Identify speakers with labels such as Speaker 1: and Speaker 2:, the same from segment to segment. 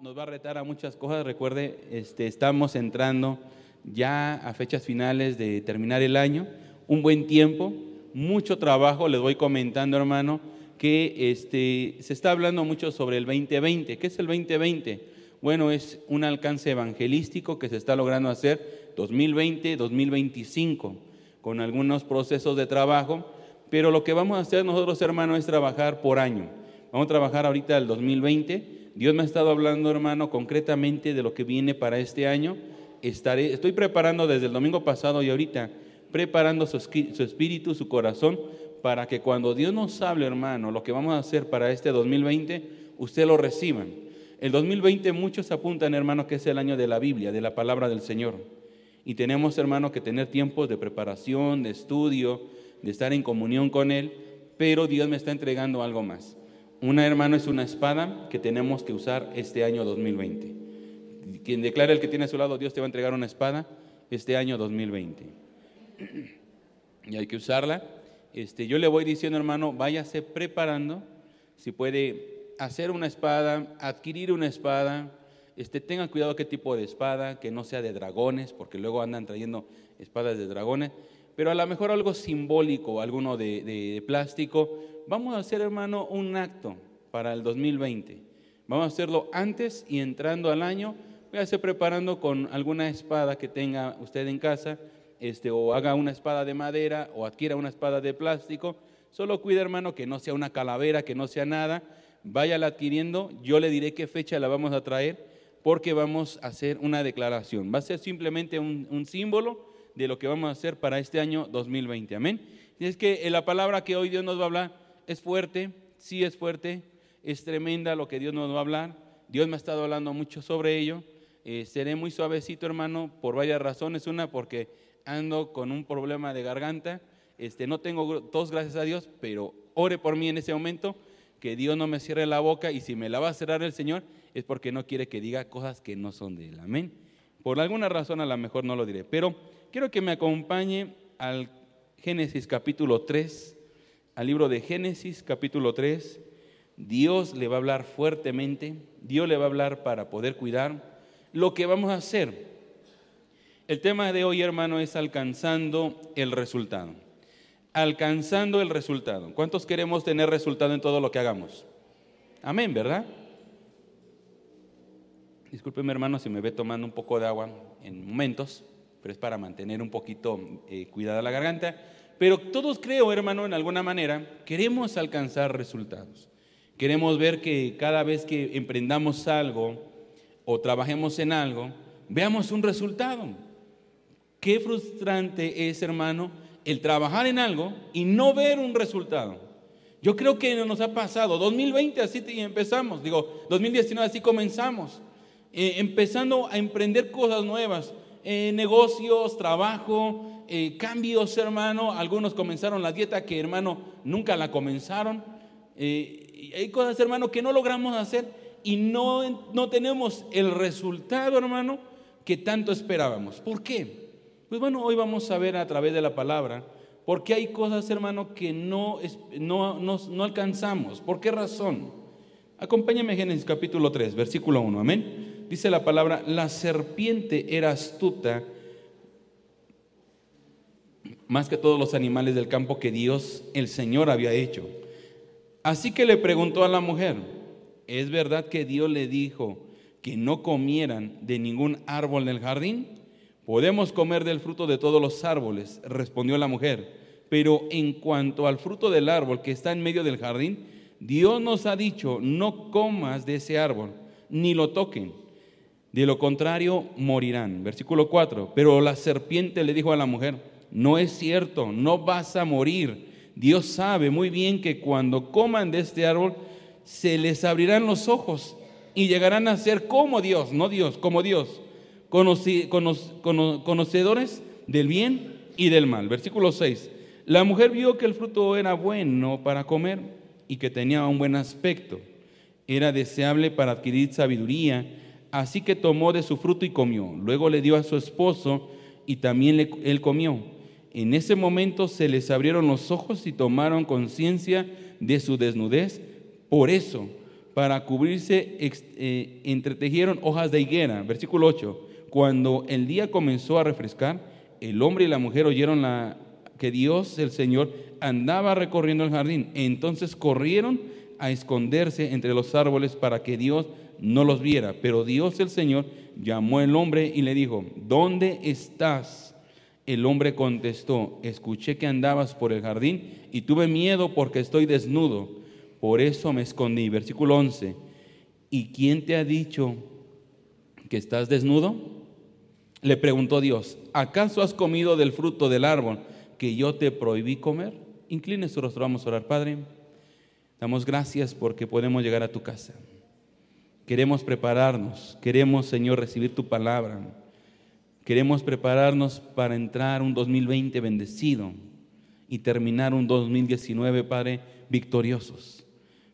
Speaker 1: nos va a retar a muchas cosas. Recuerde, este, estamos entrando ya a fechas finales de terminar el año, un buen tiempo, mucho trabajo. Les voy comentando, hermano, que este, se está hablando mucho sobre el 2020. ¿Qué es el 2020? Bueno, es un alcance evangelístico que se está logrando hacer 2020-2025 con algunos procesos de trabajo, pero lo que vamos a hacer nosotros, hermano, es trabajar por año. Vamos a trabajar ahorita el 2020 Dios me ha estado hablando, hermano, concretamente de lo que viene para este año. Estaré, estoy preparando desde el domingo pasado y ahorita, preparando su, espíritu, su corazón, para que cuando Dios nos hable, hermano, lo que vamos a hacer para este 2020, usted lo reciba. El 2020 muchos apuntan, hermano, que es el año de la Biblia, de la palabra del Señor. Y tenemos, hermano, que tener tiempos de preparación, de estudio, de estar en comunión con Él, pero Dios me está entregando algo más. Una, hermano, es una espada que tenemos que usar este año 2020. Quien declara el que tiene a su lado, Dios te va a entregar una espada este año 2020. Y hay que usarla. Este, yo le voy diciendo, hermano, váyase preparando. Si puede hacer una espada, adquirir una espada, este, tenga cuidado qué tipo de espada, que no sea de dragones, porque luego andan trayendo espadas de dragones, pero a lo mejor algo simbólico, alguno de plástico, vamos a hacer, hermano, un acto para el 2020. Vamos a hacerlo antes y entrando al año. Voy a hacer preparando con alguna espada que tenga usted en casa, este, o haga una espada de madera o adquiera una espada de plástico. Solo cuida, hermano, que no sea una calavera, que no sea nada. Váyala adquiriendo. Yo le diré qué fecha la vamos a traer porque vamos a hacer una declaración. Va a ser simplemente un, un símbolo de lo que vamos a hacer para este año 2020. Amén. Y es que la palabra que hoy Dios nos va a hablar es fuerte, sí es fuerte, es tremenda lo que Dios nos va a hablar. Dios me ha estado hablando mucho sobre ello. Eh, seré muy suavecito, hermano, por varias razones. Una, porque ando con un problema de garganta. Este, no tengo tos, gracias a Dios, pero ore por mí en ese momento, que Dios no me cierre la boca y si me la va a cerrar el Señor es porque no quiere que diga cosas que no son de Él. Amén. Por alguna razón a lo mejor no lo diré, pero quiero que me acompañe al Génesis capítulo 3, al libro de Génesis capítulo 3, Dios le va a hablar fuertemente, Dios le va a hablar para poder cuidar lo que vamos a hacer. El tema de hoy, hermano, es alcanzando el resultado. Alcanzando el resultado. ¿Cuántos queremos tener resultado en todo lo que hagamos? Amén, ¿verdad? Discúlpeme, hermano, si me ve tomando un poco de agua en momentos, pero es para mantener un poquito eh, cuidada la garganta. Pero todos creo, hermano, en alguna manera, queremos alcanzar resultados. Queremos ver que cada vez que emprendamos algo o trabajemos en algo, veamos un resultado. Qué frustrante es, hermano, el trabajar en algo y no ver un resultado. Yo creo que nos ha pasado. 2020 así empezamos, digo, 2019 así comenzamos. Eh, empezando a emprender cosas nuevas, eh, negocios, trabajo, eh, cambios, hermano. Algunos comenzaron la dieta que, hermano, nunca la comenzaron. Eh, hay cosas, hermano, que no logramos hacer y no, no tenemos el resultado, hermano, que tanto esperábamos. ¿Por qué? Pues bueno, hoy vamos a ver a través de la palabra, porque hay cosas, hermano, que no, no, no, alcanzamos. ¿Por qué razón? Acompáñame a Génesis capítulo 3, versículo 1, amén. Dice la palabra, la serpiente era astuta más que todos los animales del campo que Dios, el Señor, había hecho. Así que le preguntó a la mujer, ¿es verdad que Dios le dijo que no comieran de ningún árbol del jardín? Podemos comer del fruto de todos los árboles, respondió la mujer, pero en cuanto al fruto del árbol que está en medio del jardín, Dios nos ha dicho, no comas de ese árbol, ni lo toquen. De lo contrario, morirán. Versículo 4. Pero la serpiente le dijo a la mujer, no es cierto, no vas a morir. Dios sabe muy bien que cuando coman de este árbol, se les abrirán los ojos y llegarán a ser como Dios, no Dios, como Dios, conocedores del bien y del mal. Versículo 6. La mujer vio que el fruto era bueno para comer y que tenía un buen aspecto. Era deseable para adquirir sabiduría, así que tomó de su fruto y comió. Luego le dio a su esposo y también él comió. En ese momento se les abrieron los ojos y tomaron conciencia de su desnudez. Por eso, para cubrirse eh, entretejieron hojas de higuera. Versículo 8. Cuando el día comenzó a refrescar, el hombre y la mujer oyeron la, que Dios, el Señor, andaba recorriendo el jardín. Entonces corrieron a esconderse entre los árboles para que Dios no los viera. Pero Dios, el Señor, llamó al hombre y le dijo, ¿dónde estás? El hombre contestó, escuché que andabas por el jardín y tuve miedo porque estoy desnudo. Por eso me escondí. Versículo 11. ¿Y quién te ha dicho que estás desnudo? Le preguntó Dios, ¿acaso has comido del fruto del árbol que yo te prohibí comer? Incline su rostro, vamos a orar, Padre. Damos gracias porque podemos llegar a tu casa. Queremos prepararnos, queremos, Señor, recibir tu palabra. Queremos prepararnos para entrar un 2020 bendecido y terminar un 2019, Padre, victoriosos.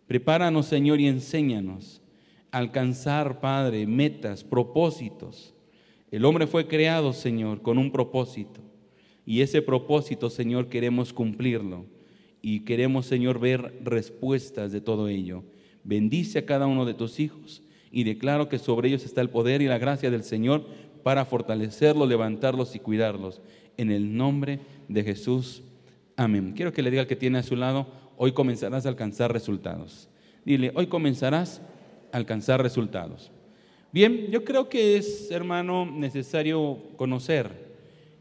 Speaker 1: Prepáranos, Señor, y enséñanos a alcanzar, Padre, metas, propósitos. El hombre fue creado, Señor, con un propósito. Y ese propósito, Señor, queremos cumplirlo. Y queremos, Señor, ver respuestas de todo ello. Bendice a cada uno de tus hijos y declaro que sobre ellos está el poder y la gracia del Señor para fortalecerlos, levantarlos y cuidarlos. En el nombre de Jesús. Amén. Quiero que le diga al que tiene a su lado, hoy comenzarás a alcanzar resultados. Dile, hoy comenzarás a alcanzar resultados. Bien, yo creo que es, hermano, necesario conocer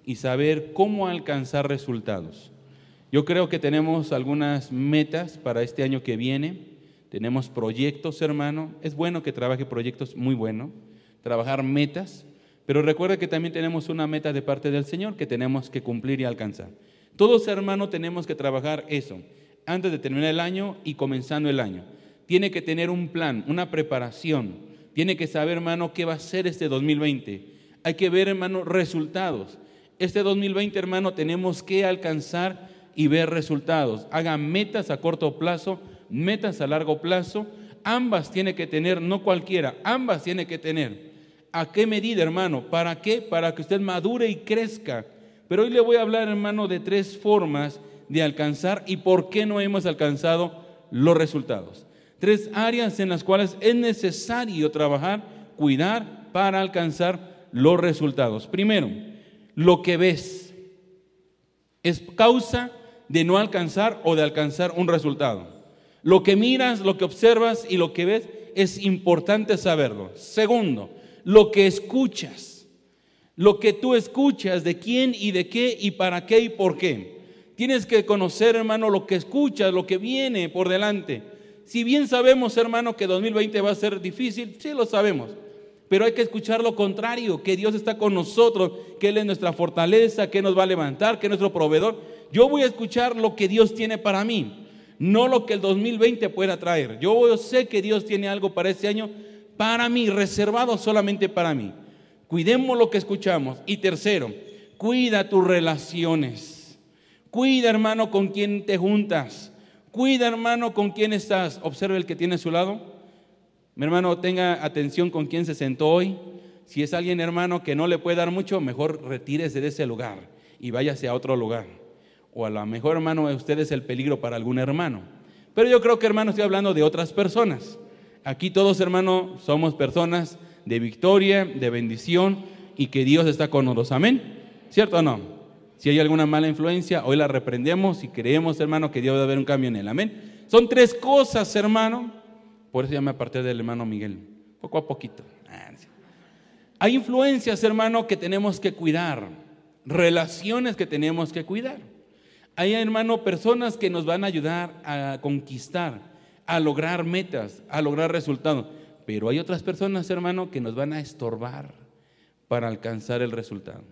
Speaker 1: y saber cómo alcanzar resultados. Yo creo que tenemos algunas metas para este año que viene, tenemos proyectos, hermano. Es bueno que trabaje proyectos, muy bueno, trabajar metas, pero recuerde que también tenemos una meta de parte del Señor que tenemos que cumplir y alcanzar. Todos, hermano, tenemos que trabajar eso antes de terminar el año y comenzando el año. Tiene que tener un plan, una preparación. Tiene que saber, hermano, qué va a ser este 2020. Hay que ver, hermano, resultados. Este 2020, hermano, tenemos que alcanzar y ver resultados. Hagan metas a corto plazo, metas a largo plazo. Ambas tiene que tener, no cualquiera, ambas tiene que tener. ¿A qué medida, hermano? ¿Para qué? Para que usted madure y crezca. Pero hoy le voy a hablar, hermano, de tres formas de alcanzar y por qué no hemos alcanzado los resultados. Tres áreas en las cuales es necesario trabajar, cuidar para alcanzar los resultados. Primero, lo que ves es causa de no alcanzar o de alcanzar un resultado. Lo que miras, lo que observas y lo que ves es importante saberlo. Segundo, lo que escuchas. Lo que tú escuchas, de quién y de qué y para qué y por qué. Tienes que conocer, hermano, lo que escuchas, lo que viene por delante. Si bien sabemos, hermano, que 2020 va a ser difícil, sí lo sabemos. Pero hay que escuchar lo contrario, que Dios está con nosotros, que Él es nuestra fortaleza, que nos va a levantar, que es nuestro proveedor. Yo voy a escuchar lo que Dios tiene para mí, no lo que el 2020 pueda traer. Yo sé que Dios tiene algo para este año, para mí, reservado solamente para mí. Cuidemos lo que escuchamos. Y tercero, cuida tus relaciones. Cuida, hermano, con quién te juntas. Cuida, hermano, con quién estás. Observe el que tiene a su lado. Mi hermano, tenga atención con quién se sentó hoy. Si es alguien, hermano, que no le puede dar mucho, mejor retírese de ese lugar y váyase a otro lugar. O a lo mejor, hermano, usted es el peligro para algún hermano. Pero yo creo que, hermano, estoy hablando de otras personas. Aquí todos, hermano, somos personas de victoria, de bendición y que Dios está con nosotros. Amén. ¿Cierto o no? Si hay alguna mala influencia, hoy la reprendemos y creemos, hermano, que Dios debe haber un cambio en él. Amén. Son tres cosas, hermano. Por eso ya me aparté del hermano Miguel. Poco a poquito. Ah, hay influencias, hermano, que tenemos que cuidar. Relaciones que tenemos que cuidar. Hay, hermano, personas que nos van a ayudar a conquistar, a lograr metas, a lograr resultados. Pero hay otras personas, hermano, que nos van a estorbar para alcanzar el resultado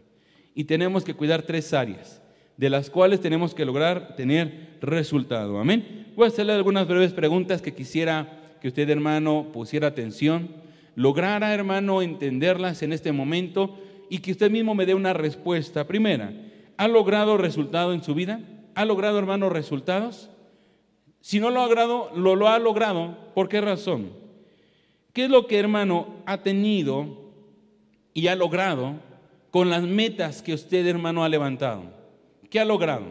Speaker 1: y tenemos que cuidar tres áreas, de las cuales tenemos que lograr tener resultado. Amén. Voy a hacerle algunas breves preguntas que quisiera que usted, hermano, pusiera atención, lograra, hermano, entenderlas en este momento y que usted mismo me dé una respuesta. Primera, ¿ha logrado resultado en su vida? ¿Ha logrado, hermano, resultados? Si no lo ha logrado, lo, lo ha logrado, ¿por qué razón? ¿Qué es lo que, hermano, ha tenido y ha logrado con las metas que usted, hermano, ha levantado? ¿Qué ha logrado?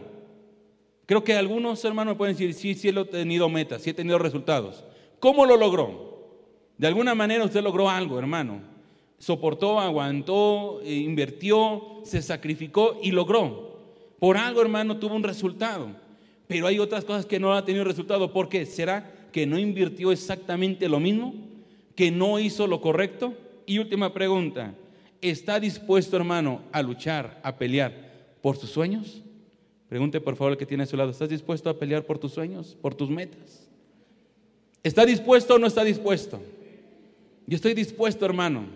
Speaker 1: Creo que algunos hermanos pueden decir, sí, sí he tenido metas, sí he tenido resultados. ¿Cómo lo logró? De alguna manera usted logró algo, hermano. Soportó, aguantó, eh, invirtió, se sacrificó y logró. Por algo, hermano, tuvo un resultado. Pero hay otras cosas que no ha tenido resultado. ¿Por qué? ¿Será que no invirtió exactamente lo mismo? ¿Que no hizo lo correcto? Y última pregunta. ¿Está dispuesto, hermano, a luchar, a pelear por sus sueños? Pregunte por favor el que tiene a su lado. ¿Estás dispuesto a pelear por tus sueños, por tus metas? ¿Está dispuesto o no está dispuesto? Yo estoy dispuesto, hermano,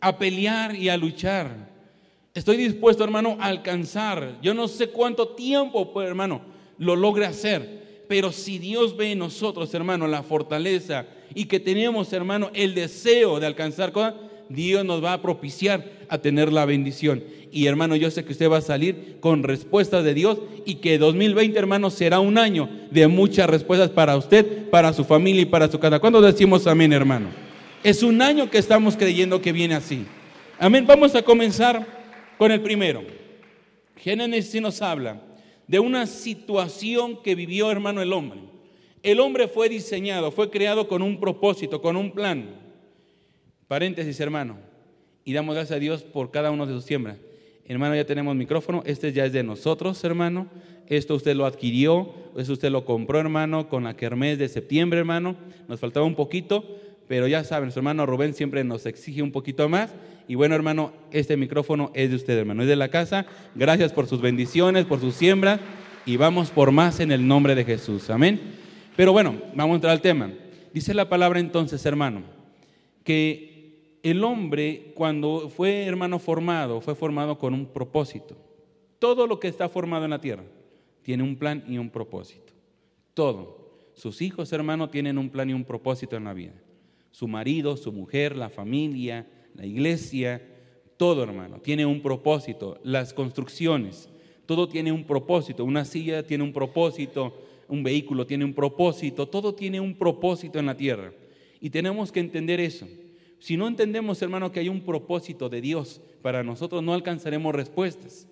Speaker 1: a pelear y a luchar. Estoy dispuesto, hermano, a alcanzar. Yo no sé cuánto tiempo, hermano, lo logre hacer. Pero si Dios ve en nosotros, hermano, la fortaleza y que tenemos, hermano, el deseo de alcanzar cosas, Dios nos va a propiciar a tener la bendición. Y hermano, yo sé que usted va a salir con respuestas de Dios y que 2020, hermano, será un año de muchas respuestas para usted, para su familia y para su casa. ¿Cuándo decimos amén, hermano? Es un año que estamos creyendo que viene así. Amén. Vamos a comenzar con el primero. Génesis nos habla de una situación que vivió, hermano, el hombre. El hombre fue diseñado, fue creado con un propósito, con un plan. Paréntesis, hermano. Y damos gracias a Dios por cada uno de sus siembras. Hermano, ya tenemos micrófono. Este ya es de nosotros, hermano. Esto usted lo adquirió, eso usted lo compró, hermano, con la kermés de septiembre, hermano. Nos faltaba un poquito, pero ya saben, su hermano Rubén siempre nos exige un poquito más. Y bueno, hermano, este micrófono es de usted, hermano, es de la casa. Gracias por sus bendiciones, por sus siembras. Y vamos por más en el nombre de Jesús. Amén. Pero bueno, vamos a entrar al tema. Dice la palabra entonces, hermano, que el hombre cuando fue hermano formado, fue formado con un propósito. Todo lo que está formado en la tierra tiene un plan y un propósito. Todo. Sus hijos, hermano, tienen un plan y un propósito en la vida. Su marido, su mujer, la familia, la iglesia, todo, hermano, tiene un propósito. Las construcciones, todo tiene un propósito. Una silla tiene un propósito, un vehículo tiene un propósito, todo tiene un propósito en la tierra. Y tenemos que entender eso. Si no entendemos, hermano, que hay un propósito de Dios para nosotros, no alcanzaremos respuestas.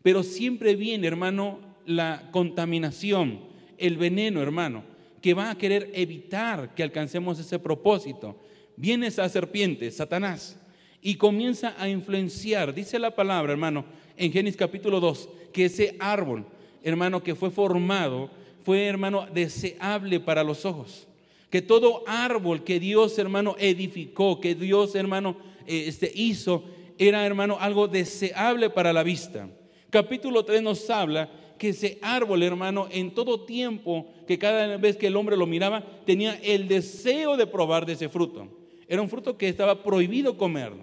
Speaker 1: Pero siempre viene, hermano, la contaminación, el veneno, hermano, que va a querer evitar que alcancemos ese propósito. Viene esa serpiente, Satanás, y comienza a influenciar, dice la palabra, hermano, en Génesis capítulo 2, que ese árbol, hermano, que fue formado, fue, hermano, deseable para los ojos que todo árbol que Dios, hermano, edificó, que Dios, hermano, eh, este, hizo, era, hermano, algo deseable para la vista. Capítulo 3 nos habla que ese árbol, hermano, en todo tiempo, que cada vez que el hombre lo miraba, tenía el deseo de probar de ese fruto. Era un fruto que estaba prohibido comerlo.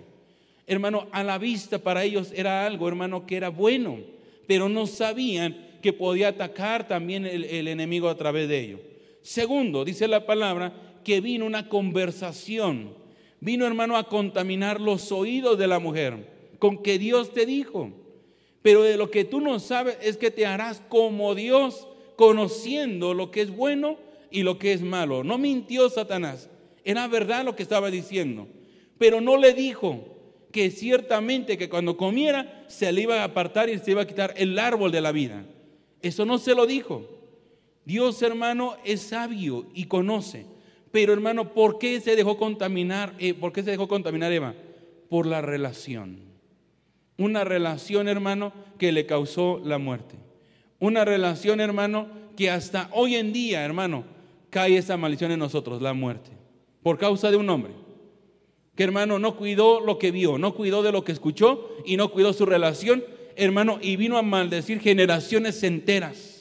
Speaker 1: Hermano, a la vista para ellos era algo, hermano, que era bueno, pero no sabían que podía atacar también el, el enemigo a través de ello. Segundo, dice la palabra que vino una conversación. Vino, hermano, a contaminar los oídos de la mujer con que Dios te dijo. Pero de lo que tú no sabes es que te harás como Dios, conociendo lo que es bueno y lo que es malo. No mintió Satanás. Era verdad lo que estaba diciendo. Pero no le dijo que ciertamente que cuando comiera se le iba a apartar y se iba a quitar el árbol de la vida. Eso no se lo dijo. Dios, hermano, es sabio y conoce. Pero, hermano, ¿por qué se dejó contaminar? Eh, ¿Por qué se dejó contaminar Eva? Por la relación. Una relación, hermano, que le causó la muerte. Una relación, hermano, que hasta hoy en día, hermano, cae esa maldición en nosotros, la muerte. Por causa de un hombre. Que, hermano, no cuidó lo que vio, no cuidó de lo que escuchó y no cuidó su relación, hermano, y vino a maldecir generaciones enteras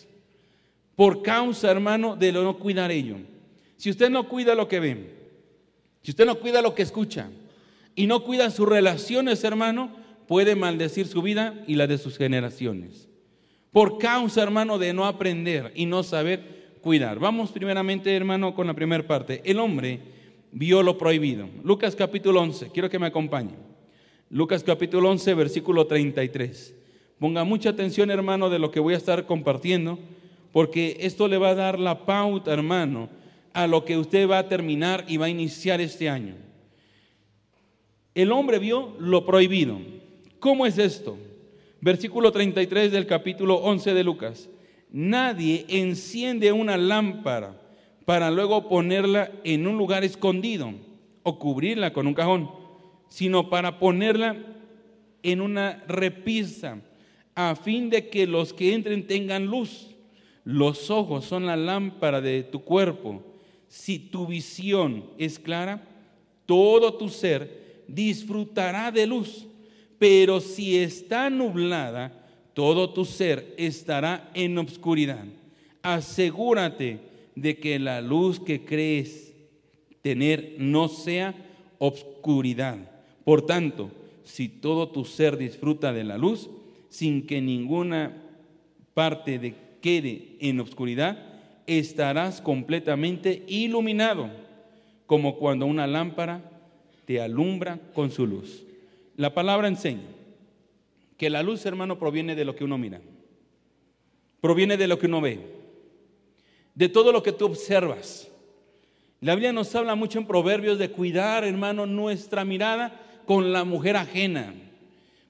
Speaker 1: por causa, hermano, de no cuidar ello. Si usted no cuida lo que ve, si usted no cuida lo que escucha y no cuida sus relaciones, hermano, puede maldecir su vida y la de sus generaciones. Por causa, hermano, de no aprender y no saber cuidar. Vamos primeramente, hermano, con la primera parte. El hombre vio lo prohibido. Lucas capítulo 11, quiero que me acompañe. Lucas capítulo 11, versículo 33. Ponga mucha atención, hermano, de lo que voy a estar compartiendo porque esto le va a dar la pauta, hermano, a lo que usted va a terminar y va a iniciar este año. El hombre vio lo prohibido. ¿Cómo es esto? Versículo 33 del capítulo 11 de Lucas. Nadie enciende una lámpara para luego ponerla en un lugar escondido o cubrirla con un cajón, sino para ponerla en una repisa, a fin de que los que entren tengan luz. Los ojos son la lámpara de tu cuerpo. Si tu visión es clara, todo tu ser disfrutará de luz. Pero si está nublada, todo tu ser estará en obscuridad. Asegúrate de que la luz que crees tener no sea obscuridad. Por tanto, si todo tu ser disfruta de la luz, sin que ninguna parte de quede en obscuridad, estarás completamente iluminado, como cuando una lámpara te alumbra con su luz. La palabra enseña que la luz, hermano, proviene de lo que uno mira, proviene de lo que uno ve, de todo lo que tú observas. La Biblia nos habla mucho en Proverbios de cuidar, hermano, nuestra mirada con la mujer ajena,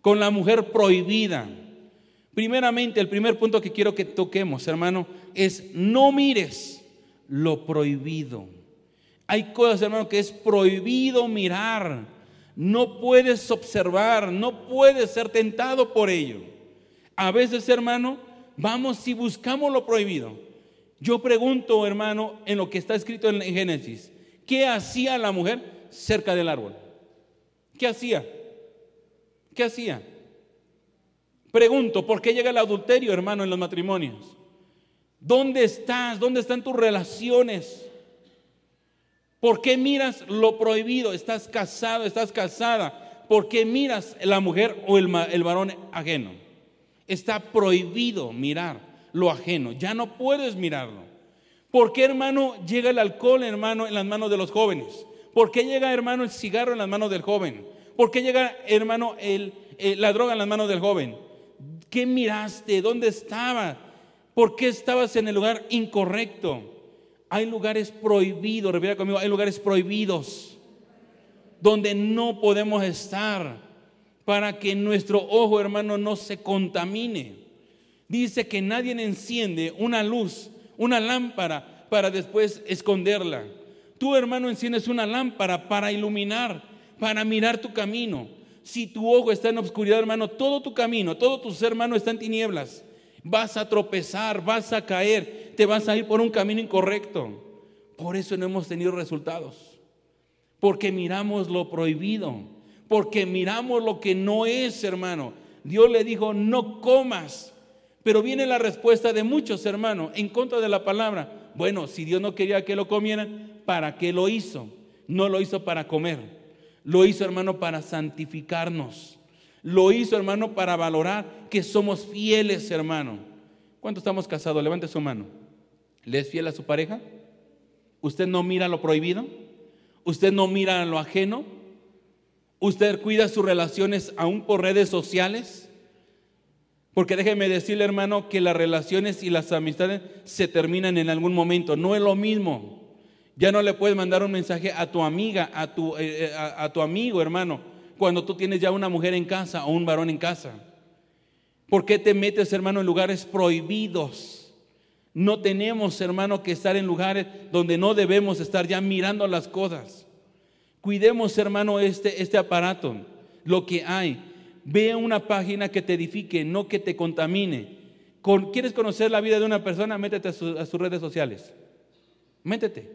Speaker 1: con la mujer prohibida. Primeramente, el primer punto que quiero que toquemos, hermano, es no mires lo prohibido. Hay cosas, hermano, que es prohibido mirar. No puedes observar, no puedes ser tentado por ello. A veces, hermano, vamos y buscamos lo prohibido. Yo pregunto, hermano, en lo que está escrito en Génesis, ¿qué hacía la mujer cerca del árbol? ¿Qué hacía? ¿Qué hacía? Pregunto, ¿por qué llega el adulterio, hermano, en los matrimonios? ¿Dónde estás? ¿Dónde están tus relaciones? ¿Por qué miras lo prohibido? Estás casado, estás casada. ¿Por qué miras la mujer o el, el varón ajeno? Está prohibido mirar lo ajeno. Ya no puedes mirarlo. ¿Por qué, hermano, llega el alcohol, hermano, en las manos de los jóvenes? ¿Por qué llega, hermano, el cigarro en las manos del joven? ¿Por qué llega, hermano, el, la droga en las manos del joven? ¿Qué miraste? ¿Dónde estaba? ¿Por qué estabas en el lugar incorrecto? Hay lugares prohibidos, repita conmigo, hay lugares prohibidos donde no podemos estar para que nuestro ojo, hermano, no se contamine. Dice que nadie enciende una luz, una lámpara para después esconderla. Tú, hermano, enciendes una lámpara para iluminar, para mirar tu camino. Si tu ojo está en obscuridad, hermano, todo tu camino, todo tu ser, hermano, está en tinieblas. Vas a tropezar, vas a caer, te vas a ir por un camino incorrecto. Por eso no hemos tenido resultados. Porque miramos lo prohibido. Porque miramos lo que no es, hermano. Dios le dijo, no comas. Pero viene la respuesta de muchos, hermano, en contra de la palabra. Bueno, si Dios no quería que lo comieran, ¿para qué lo hizo? No lo hizo para comer. Lo hizo, hermano, para santificarnos. Lo hizo, hermano, para valorar que somos fieles, hermano. ¿Cuántos estamos casados? Levante su mano. ¿Le es fiel a su pareja? ¿Usted no mira lo prohibido? ¿Usted no mira lo ajeno? ¿Usted cuida sus relaciones aún por redes sociales? Porque déjeme decirle, hermano, que las relaciones y las amistades se terminan en algún momento. No es lo mismo. Ya no le puedes mandar un mensaje a tu amiga, a tu, eh, eh, a, tu amigo, hermano, cuando tú tienes ya una mujer en casa o un varón en casa. ¿Por qué te metes, hermano, en lugares prohibidos? No tenemos, hermano, que estar en lugares donde no debemos estar ya mirando las cosas. Cuidemos, hermano, este, este aparato, lo que hay. Ve una página que te edifique, no que te contamine. ¿Quieres conocer la vida de una persona? Métete a, a sus redes sociales. Métete.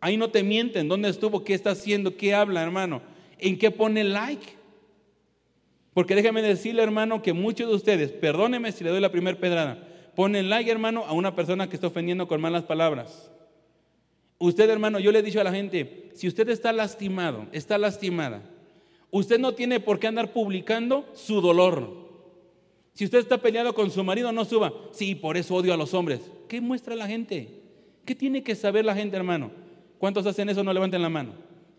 Speaker 1: Ahí no te mienten. ¿Dónde estuvo? ¿Qué está haciendo? ¿Qué habla, hermano? ¿En qué pone like? Porque déjame decirle, hermano, que muchos de ustedes, perdóneme si le doy la primera pedrada, ponen like, hermano, a una persona que está ofendiendo con malas palabras. Usted, hermano, yo le he dicho a la gente, si usted está lastimado, está lastimada, Usted no tiene por qué andar publicando su dolor. Si usted está peleado con su marido, no suba. Sí, por eso odio a los hombres. ¿Qué muestra la gente? ¿Qué tiene que saber la gente, hermano? ¿Cuántos hacen eso? No levanten la mano.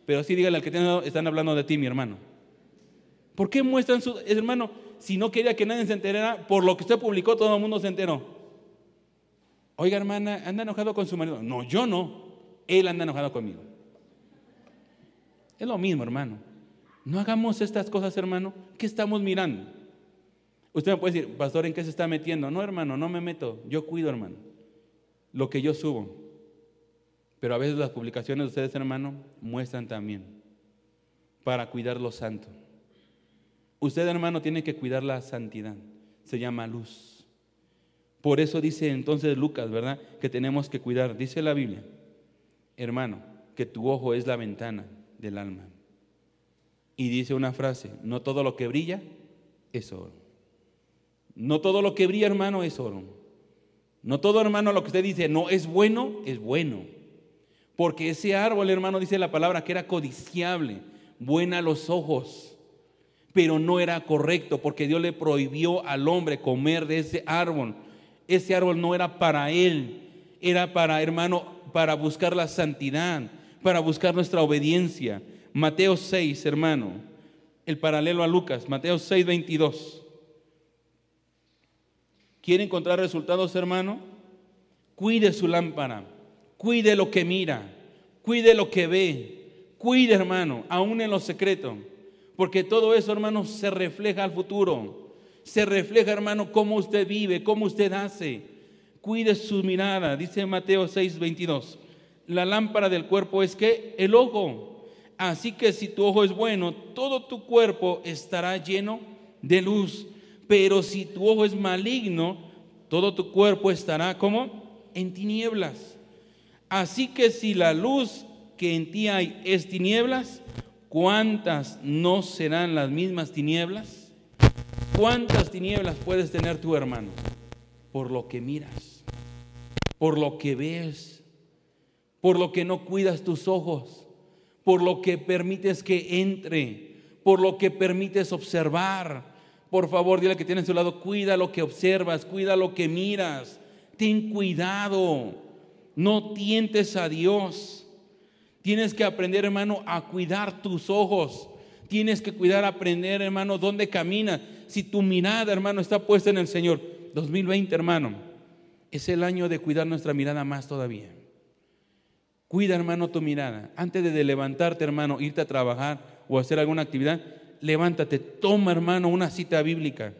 Speaker 1: Pero sí díganle al que están hablando de ti, mi hermano. ¿Por qué muestran su hermano? Si no quería que nadie se enterara, por lo que usted publicó, todo el mundo se enteró. Oiga, hermana, anda enojado con su marido. No, yo no. Él anda enojado conmigo. Es lo mismo, hermano. No hagamos estas cosas, hermano. ¿Qué estamos mirando? Usted me puede decir, pastor, ¿en qué se está metiendo? No, hermano, no me meto. Yo cuido, hermano. Lo que yo subo. Pero a veces las publicaciones de ustedes, hermano, muestran también para cuidar lo santo. Usted, hermano, tiene que cuidar la santidad. Se llama luz. Por eso dice entonces Lucas, ¿verdad? Que tenemos que cuidar. Dice la Biblia, hermano, que tu ojo es la ventana del alma. Y dice una frase, no todo lo que brilla es oro. No todo lo que brilla, hermano, es oro. No todo, hermano, lo que usted dice, no es bueno, es bueno. Porque ese árbol, hermano, dice la palabra que era codiciable, buena a los ojos pero no era correcto porque Dios le prohibió al hombre comer de ese árbol. Ese árbol no era para él, era para, hermano, para buscar la santidad, para buscar nuestra obediencia. Mateo 6, hermano, el paralelo a Lucas, Mateo 6, 22. ¿Quiere encontrar resultados, hermano? Cuide su lámpara, cuide lo que mira, cuide lo que ve, cuide, hermano, aún en lo secreto. Porque todo eso, hermano, se refleja al futuro. Se refleja, hermano, cómo usted vive, cómo usted hace. Cuide su mirada, dice Mateo 6, 22. La lámpara del cuerpo es que el ojo. Así que si tu ojo es bueno, todo tu cuerpo estará lleno de luz. Pero si tu ojo es maligno, todo tu cuerpo estará como en tinieblas. Así que si la luz que en ti hay es tinieblas, ¿Cuántas no serán las mismas tinieblas? ¿Cuántas tinieblas puedes tener tu hermano? Por lo que miras, por lo que ves, por lo que no cuidas tus ojos, por lo que permites que entre, por lo que permites observar. Por favor, dile que tienes a su lado, cuida lo que observas, cuida lo que miras. Ten cuidado, no tientes a Dios. Tienes que aprender, hermano, a cuidar tus ojos. Tienes que cuidar, aprender, hermano, dónde caminas. Si tu mirada, hermano, está puesta en el Señor. 2020, hermano, es el año de cuidar nuestra mirada más todavía. Cuida, hermano, tu mirada. Antes de levantarte, hermano, irte a trabajar o hacer alguna actividad, levántate, toma, hermano, una cita bíblica.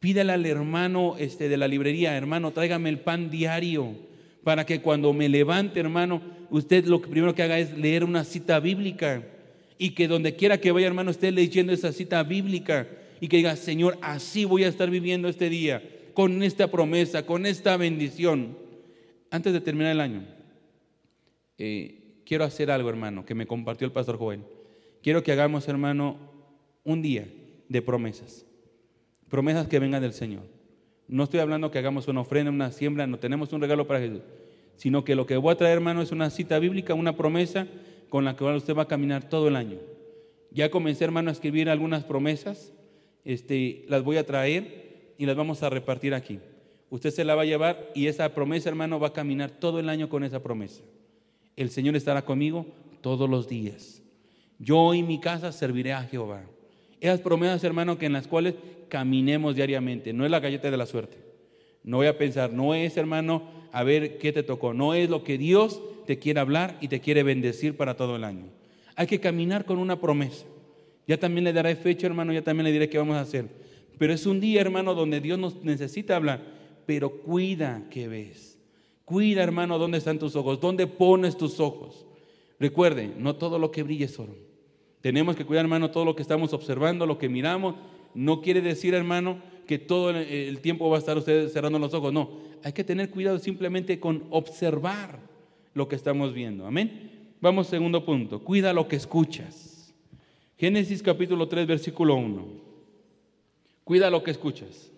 Speaker 1: Pídale al hermano este, de la librería, hermano, tráigame el pan diario para que cuando me levante, hermano, usted lo primero que haga es leer una cita bíblica y que donde quiera que vaya, hermano, esté leyendo esa cita bíblica y que diga, Señor, así voy a estar viviendo este día, con esta promesa, con esta bendición. Antes de terminar el año, eh, quiero hacer algo, hermano, que me compartió el pastor Joel. Quiero que hagamos, hermano, un día de promesas. Promesas que vengan del Señor. No estoy hablando que hagamos una ofrenda, una siembra, no tenemos un regalo para Jesús, sino que lo que voy a traer, hermano, es una cita bíblica, una promesa con la que usted va a caminar todo el año. Ya comencé, hermano, a escribir algunas promesas, este, las voy a traer y las vamos a repartir aquí. Usted se la va a llevar y esa promesa, hermano, va a caminar todo el año con esa promesa. El Señor estará conmigo todos los días. Yo y mi casa serviré a Jehová. Esas promesas, hermano, que en las cuales caminemos diariamente. No es la galleta de la suerte. No voy a pensar, no es, hermano, a ver qué te tocó. No es lo que Dios te quiere hablar y te quiere bendecir para todo el año. Hay que caminar con una promesa. Ya también le daré fecha, hermano, ya también le diré qué vamos a hacer. Pero es un día, hermano, donde Dios nos necesita hablar. Pero cuida que ves. Cuida, hermano, dónde están tus ojos, dónde pones tus ojos. Recuerde, no todo lo que brille es oro. Tenemos que cuidar, hermano, todo lo que estamos observando, lo que miramos, no quiere decir, hermano, que todo el tiempo va a estar usted cerrando los ojos. No, hay que tener cuidado simplemente con observar lo que estamos viendo. Amén. Vamos, segundo punto. Cuida lo que escuchas. Génesis capítulo 3, versículo 1. Cuida lo que escuchas.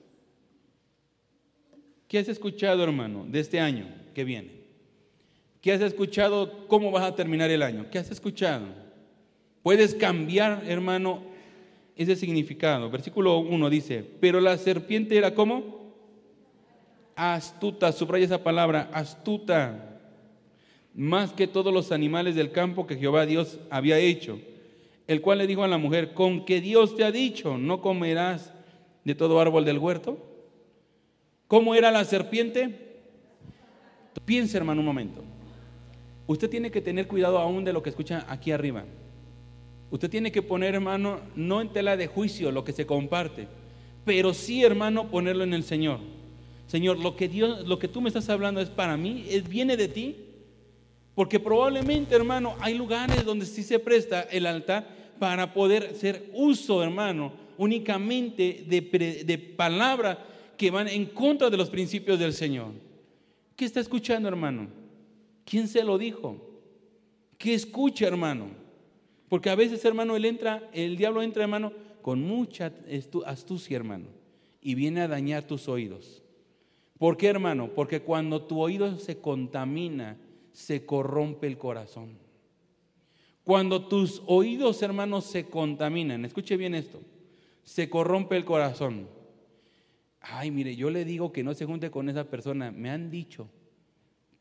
Speaker 1: ¿Qué has escuchado, hermano, de este año que viene? ¿Qué has escuchado? ¿Cómo vas a terminar el año? ¿Qué has escuchado? Puedes cambiar, hermano, ese significado. Versículo 1 dice, pero la serpiente era como astuta, subraya esa palabra, astuta, más que todos los animales del campo que Jehová Dios había hecho, el cual le dijo a la mujer, con que Dios te ha dicho, no comerás de todo árbol del huerto. ¿Cómo era la serpiente? Piense, hermano, un momento. Usted tiene que tener cuidado aún de lo que escucha aquí arriba. Usted tiene que poner, hermano, no en tela de juicio lo que se comparte, pero sí, hermano, ponerlo en el Señor. Señor, lo que Dios, lo que tú me estás hablando es para mí, es, viene de ti. Porque probablemente, hermano, hay lugares donde sí se presta el altar para poder ser uso, hermano, únicamente de, de palabras que van en contra de los principios del Señor. ¿Qué está escuchando, hermano? ¿Quién se lo dijo? ¿Qué escucha, hermano? Porque a veces, hermano, él entra, el diablo entra, hermano, con mucha astucia, hermano, y viene a dañar tus oídos. ¿Por qué, hermano? Porque cuando tu oído se contamina, se corrompe el corazón. Cuando tus oídos, hermanos, se contaminan, escuche bien esto, se corrompe el corazón. Ay, mire, yo le digo que no se junte con esa persona. Me han dicho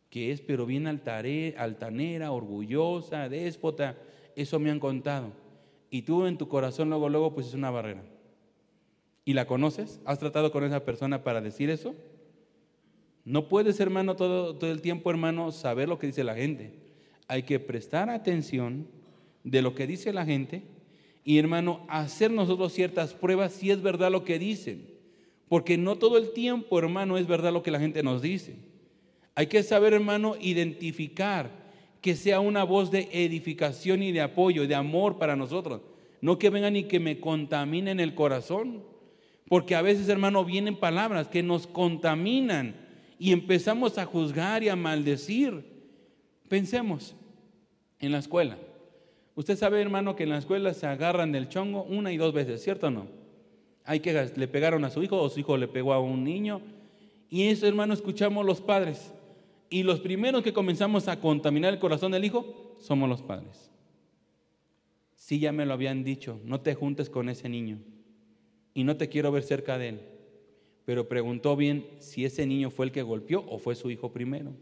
Speaker 1: que es, pero bien altanera, orgullosa, déspota. Eso me han contado. Y tú en tu corazón luego, luego, pues es una barrera. ¿Y la conoces? ¿Has tratado con esa persona para decir eso? No puedes, hermano, todo, todo el tiempo, hermano, saber lo que dice la gente. Hay que prestar atención de lo que dice la gente y, hermano, hacer nosotros ciertas pruebas si es verdad lo que dicen. Porque no todo el tiempo, hermano, es verdad lo que la gente nos dice. Hay que saber, hermano, identificar que sea una voz de edificación y de apoyo, de amor para nosotros. No que vengan y que me contaminen el corazón. Porque a veces, hermano, vienen palabras que nos contaminan y empezamos a juzgar y a maldecir. Pensemos en la escuela. Usted sabe, hermano, que en la escuela se agarran del chongo una y dos veces, ¿cierto o no? Hay que le pegaron a su hijo o su hijo le pegó a un niño. Y eso, hermano, escuchamos los padres. Y los primeros que comenzamos a contaminar el corazón del hijo somos los padres. Sí, ya me lo habían dicho, no te juntes con ese niño. Y no te quiero ver cerca de él pero preguntó bien si ese niño fue el que golpeó o fue su hijo primero.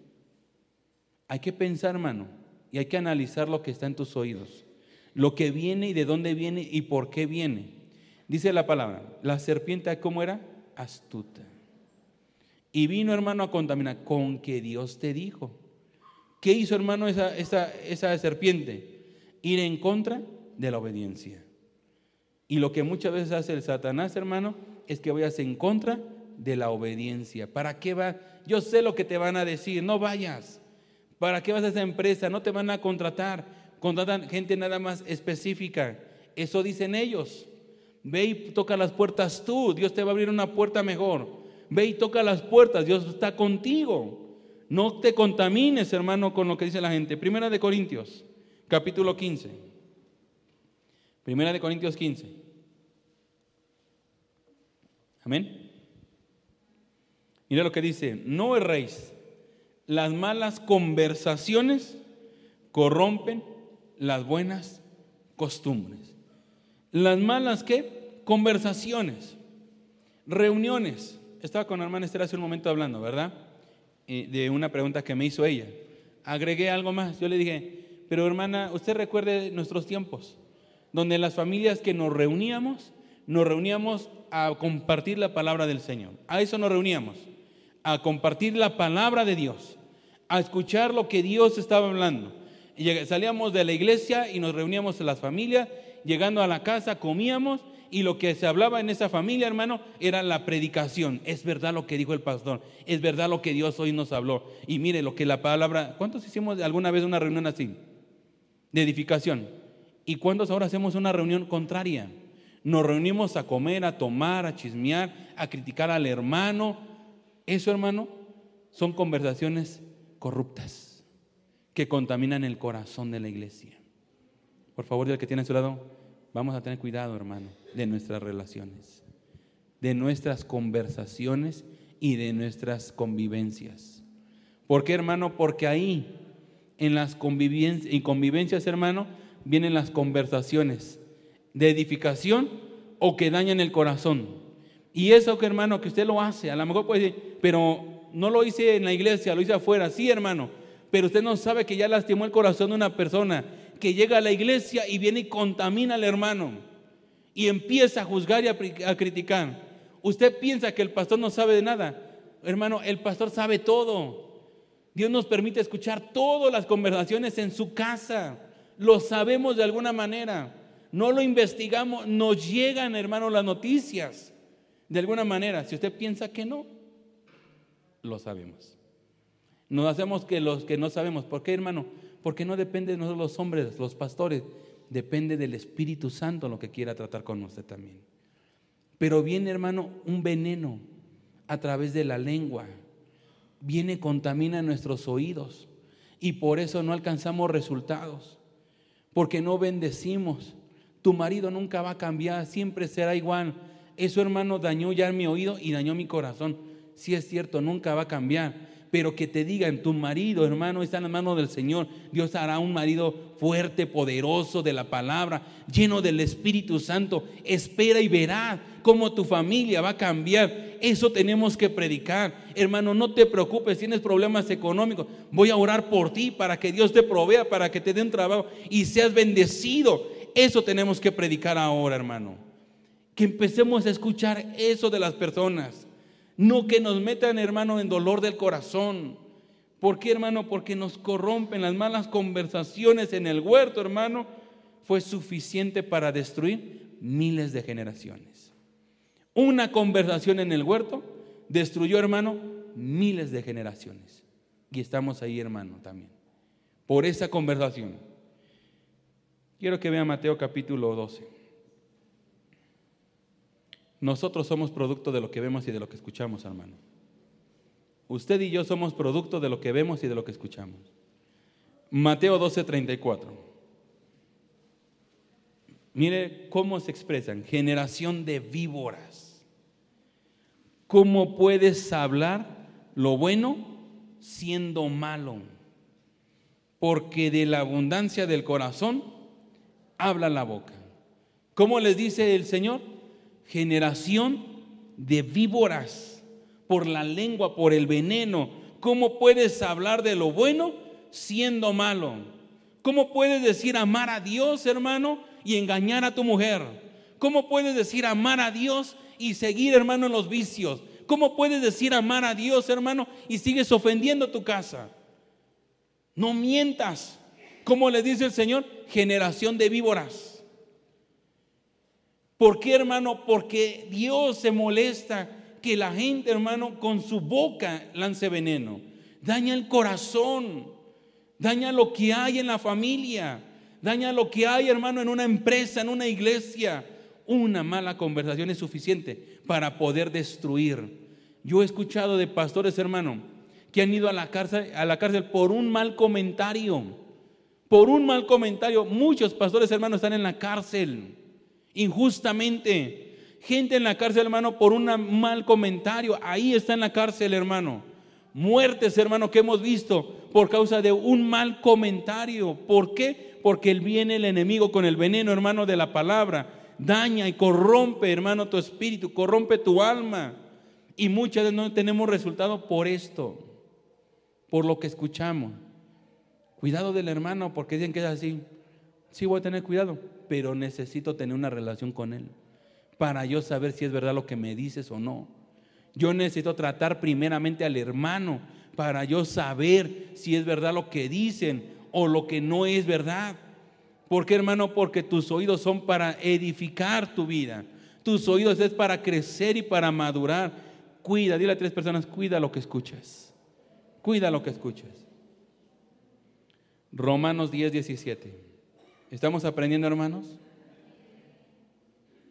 Speaker 1: Hay que pensar, hermano, y hay que analizar lo que está en tus oídos, lo que viene y de dónde viene y por qué viene. Dice la palabra, la serpiente, ¿cómo era? Astuta. Y vino, hermano, a contaminar con que Dios te dijo. ¿Qué hizo, hermano, esa, esa, esa serpiente? Ir en contra de la obediencia. Y lo que muchas veces hace el Satanás, hermano, es que vayas en contra de la obediencia. ¿Para qué va? Yo sé lo que te van a decir, no vayas. ¿Para qué vas a esa empresa? No te van a contratar. Contratan gente nada más específica. Eso dicen ellos. Ve y toca las puertas tú. Dios te va a abrir una puerta mejor. Ve y toca las puertas. Dios está contigo. No te contamines, hermano, con lo que dice la gente. Primera de Corintios, capítulo 15. Primera de Corintios 15. Amén. Mira lo que dice, no erréis. Las malas conversaciones corrompen las buenas costumbres. Las malas qué? Conversaciones, reuniones. Estaba con hermana Esther hace un momento hablando, ¿verdad? de una pregunta que me hizo ella. Agregué algo más. Yo le dije, pero hermana, usted recuerde nuestros tiempos, donde las familias que nos reuníamos, nos reuníamos a compartir la palabra del Señor. A eso nos reuníamos, a compartir la palabra de Dios, a escuchar lo que Dios estaba hablando. Y salíamos de la iglesia y nos reuníamos en las familias, llegando a la casa comíamos y lo que se hablaba en esa familia, hermano, era la predicación. Es verdad lo que dijo el pastor, es verdad lo que Dios hoy nos habló. Y mire lo que la palabra, ¿cuántos hicimos alguna vez una reunión así? De edificación. ¿Y cuántos ahora hacemos una reunión contraria? Nos reunimos a comer, a tomar, a chismear, a criticar al hermano. Eso, hermano, son conversaciones corruptas que contaminan el corazón de la iglesia. Por favor, del que tiene a su lado, vamos a tener cuidado, hermano, de nuestras relaciones, de nuestras conversaciones y de nuestras convivencias. ¿Por qué, hermano? Porque ahí, en las convivencias, y convivencias, hermano, vienen las conversaciones de edificación o que dañan el corazón. Y eso que hermano, que usted lo hace, a lo mejor puede decir, pero no lo hice en la iglesia, lo hice afuera, sí hermano, pero usted no sabe que ya lastimó el corazón de una persona que llega a la iglesia y viene y contamina al hermano y empieza a juzgar y a, criticar. Usted piensa que el pastor no sabe de nada. Hermano, el pastor sabe todo. Dios nos permite escuchar todas las conversaciones en su casa. Lo sabemos de alguna manera no lo investigamos, nos llegan, hermano, las noticias. De alguna manera, si usted piensa que no, lo sabemos. Nos hacemos que los que no sabemos. ¿Por qué, hermano? Porque no depende de nosotros los hombres, los pastores, depende del Espíritu Santo lo que quiera tratar con usted también. Pero viene, hermano, un veneno a través de la lengua. Viene, contamina nuestros oídos. Y por eso no alcanzamos resultados. Porque no bendecimos. Tu marido nunca va a cambiar, siempre será igual. Eso, hermano, dañó ya mi oído y dañó mi corazón. Si es cierto, nunca va a cambiar pero que te digan, tu marido, hermano, está en las manos del Señor. Dios hará un marido fuerte, poderoso de la palabra, lleno del Espíritu Santo. Espera y verá cómo tu familia va a cambiar. Eso tenemos que predicar. Hermano, no te preocupes, tienes problemas económicos. Voy a orar por ti para que Dios te provea, para que te dé un trabajo y seas bendecido. Eso tenemos que predicar ahora, hermano. Que empecemos a escuchar eso de las personas. No que nos metan, hermano, en dolor del corazón. ¿Por qué, hermano? Porque nos corrompen las malas conversaciones en el huerto, hermano. Fue suficiente para destruir miles de generaciones. Una conversación en el huerto destruyó, hermano, miles de generaciones. Y estamos ahí, hermano, también. Por esa conversación. Quiero que vea Mateo capítulo 12. Nosotros somos producto de lo que vemos y de lo que escuchamos, hermano. Usted y yo somos producto de lo que vemos y de lo que escuchamos. Mateo 12:34. Mire cómo se expresan, generación de víboras. ¿Cómo puedes hablar lo bueno siendo malo? Porque de la abundancia del corazón habla la boca. ¿Cómo les dice el Señor? Generación de víboras, por la lengua, por el veneno. ¿Cómo puedes hablar de lo bueno siendo malo? ¿Cómo puedes decir amar a Dios, hermano, y engañar a tu mujer? ¿Cómo puedes decir amar a Dios y seguir, hermano, en los vicios? ¿Cómo puedes decir amar a Dios, hermano, y sigues ofendiendo tu casa? No mientas. ¿Cómo le dice el Señor? Generación de víboras. ¿Por qué, hermano? Porque Dios se molesta que la gente, hermano, con su boca lance veneno. Daña el corazón, daña lo que hay en la familia, daña lo que hay, hermano, en una empresa, en una iglesia. Una mala conversación es suficiente para poder destruir. Yo he escuchado de pastores, hermano, que han ido a la cárcel, a la cárcel por un mal comentario. Por un mal comentario. Muchos pastores, hermano, están en la cárcel injustamente. Gente en la cárcel, hermano, por un mal comentario. Ahí está en la cárcel, hermano. Muertes, hermano, que hemos visto por causa de un mal comentario. ¿Por qué? Porque viene el enemigo con el veneno, hermano, de la palabra. Daña y corrompe, hermano, tu espíritu, corrompe tu alma. Y muchas veces no tenemos resultado por esto, por lo que escuchamos. Cuidado del hermano, porque dicen que es así. Sí, voy a tener cuidado pero necesito tener una relación con Él para yo saber si es verdad lo que me dices o no. Yo necesito tratar primeramente al hermano para yo saber si es verdad lo que dicen o lo que no es verdad. ¿Por qué, hermano? Porque tus oídos son para edificar tu vida. Tus oídos es para crecer y para madurar. Cuida, dile a tres personas, cuida lo que escuchas. Cuida lo que escuchas. Romanos 10, 17. ¿Estamos aprendiendo, hermanos?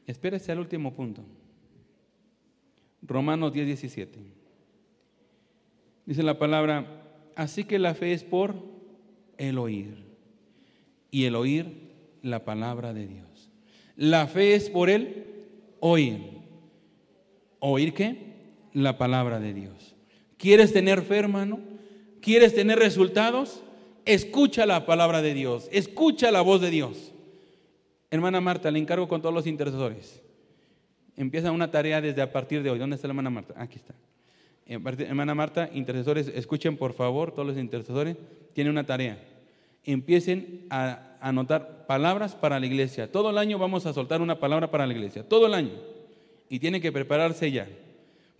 Speaker 1: Espérese al último punto. Romanos 10, 17. Dice la palabra, así que la fe es por el oír. Y el oír la palabra de Dios. La fe es por el oír. ¿Oír qué? La palabra de Dios. ¿Quieres tener fe, hermano? ¿Quieres tener resultados? Escucha la palabra de Dios, escucha la voz de Dios. Hermana Marta, le encargo con todos los intercesores. Empieza una tarea desde a partir de hoy. ¿Dónde está la hermana Marta? Aquí está. Hermana Marta, intercesores, escuchen por favor, todos los intercesores, tienen una tarea. Empiecen a anotar palabras para la iglesia. Todo el año vamos a soltar una palabra para la iglesia. Todo el año. Y tienen que prepararse ya.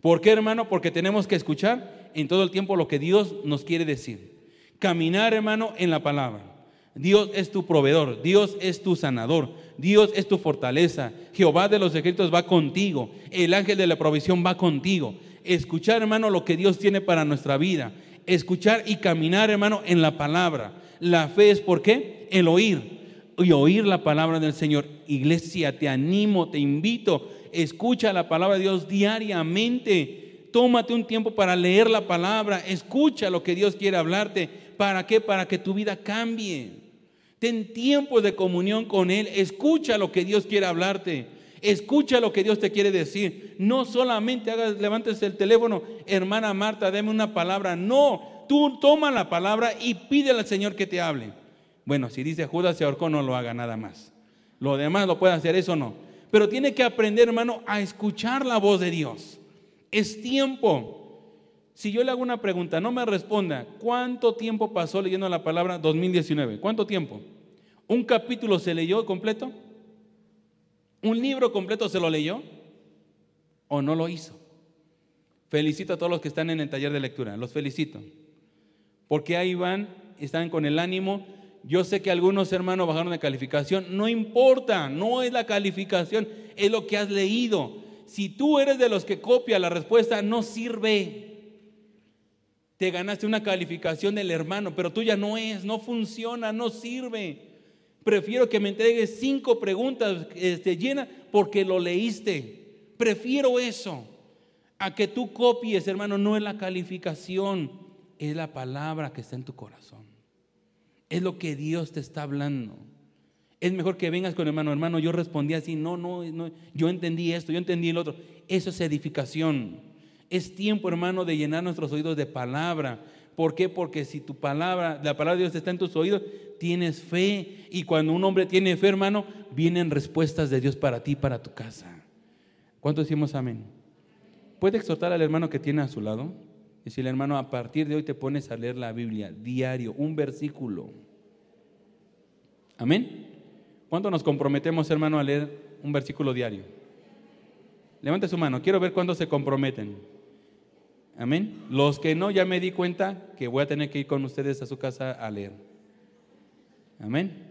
Speaker 1: ¿Por qué, hermano? Porque tenemos que escuchar en todo el tiempo lo que Dios nos quiere decir. Caminar, hermano, en la palabra. Dios es tu proveedor, Dios es tu sanador, Dios es tu fortaleza. Jehová de los ejércitos va contigo, el ángel de la provisión va contigo. Escuchar, hermano, lo que Dios tiene para nuestra vida. Escuchar y caminar, hermano, en la palabra. La fe es por qué? El oír. y oír la palabra del Señor. Iglesia, te animo, te invito, escucha la palabra de Dios diariamente. Tómate un tiempo para leer la palabra, escucha lo que Dios quiere hablarte. ¿Para qué? Para que tu vida cambie. Ten tiempo de comunión con Él, escucha lo que Dios quiere hablarte. Escucha lo que Dios te quiere decir. No solamente hagas, levantes el teléfono, hermana Marta, deme una palabra. No, tú toma la palabra y pídele al Señor que te hable. Bueno, si dice Judas se ahorcó, no lo haga nada más. Lo demás lo puede hacer, eso no. Pero tiene que aprender, hermano, a escuchar la voz de Dios. Es tiempo. Si yo le hago una pregunta, no me responda, ¿cuánto tiempo pasó leyendo la palabra 2019? ¿Cuánto tiempo? ¿Un capítulo se leyó completo? ¿Un libro completo se lo leyó? ¿O no lo hizo? Felicito a todos los que están en el taller de lectura, los felicito. Porque ahí van, están con el ánimo. Yo sé que algunos hermanos bajaron de calificación. No importa, no es la calificación, es lo que has leído. Si tú eres de los que copia la respuesta, no sirve. Te ganaste una calificación del hermano, pero tuya no es, no funciona, no sirve. Prefiero que me entregues cinco preguntas este, llenas porque lo leíste. Prefiero eso a que tú copies, hermano. No es la calificación, es la palabra que está en tu corazón. Es lo que Dios te está hablando. Es mejor que vengas con hermano, hermano, yo respondí así, no, no, no, yo entendí esto, yo entendí el otro. Eso es edificación. Es tiempo, hermano, de llenar nuestros oídos de palabra. ¿Por qué? Porque si tu palabra, la palabra de Dios está en tus oídos, tienes fe. Y cuando un hombre tiene fe, hermano, vienen respuestas de Dios para ti, para tu casa. ¿Cuánto decimos amén? ¿Puede exhortar al hermano que tiene a su lado? Decirle, hermano, a partir de hoy te pones a leer la Biblia diario, un versículo. Amén. ¿Cuánto nos comprometemos, hermano, a leer un versículo diario? Levante su mano. Quiero ver cuándo se comprometen. Amén. Los que no, ya me di cuenta que voy a tener que ir con ustedes a su casa a leer. Amén.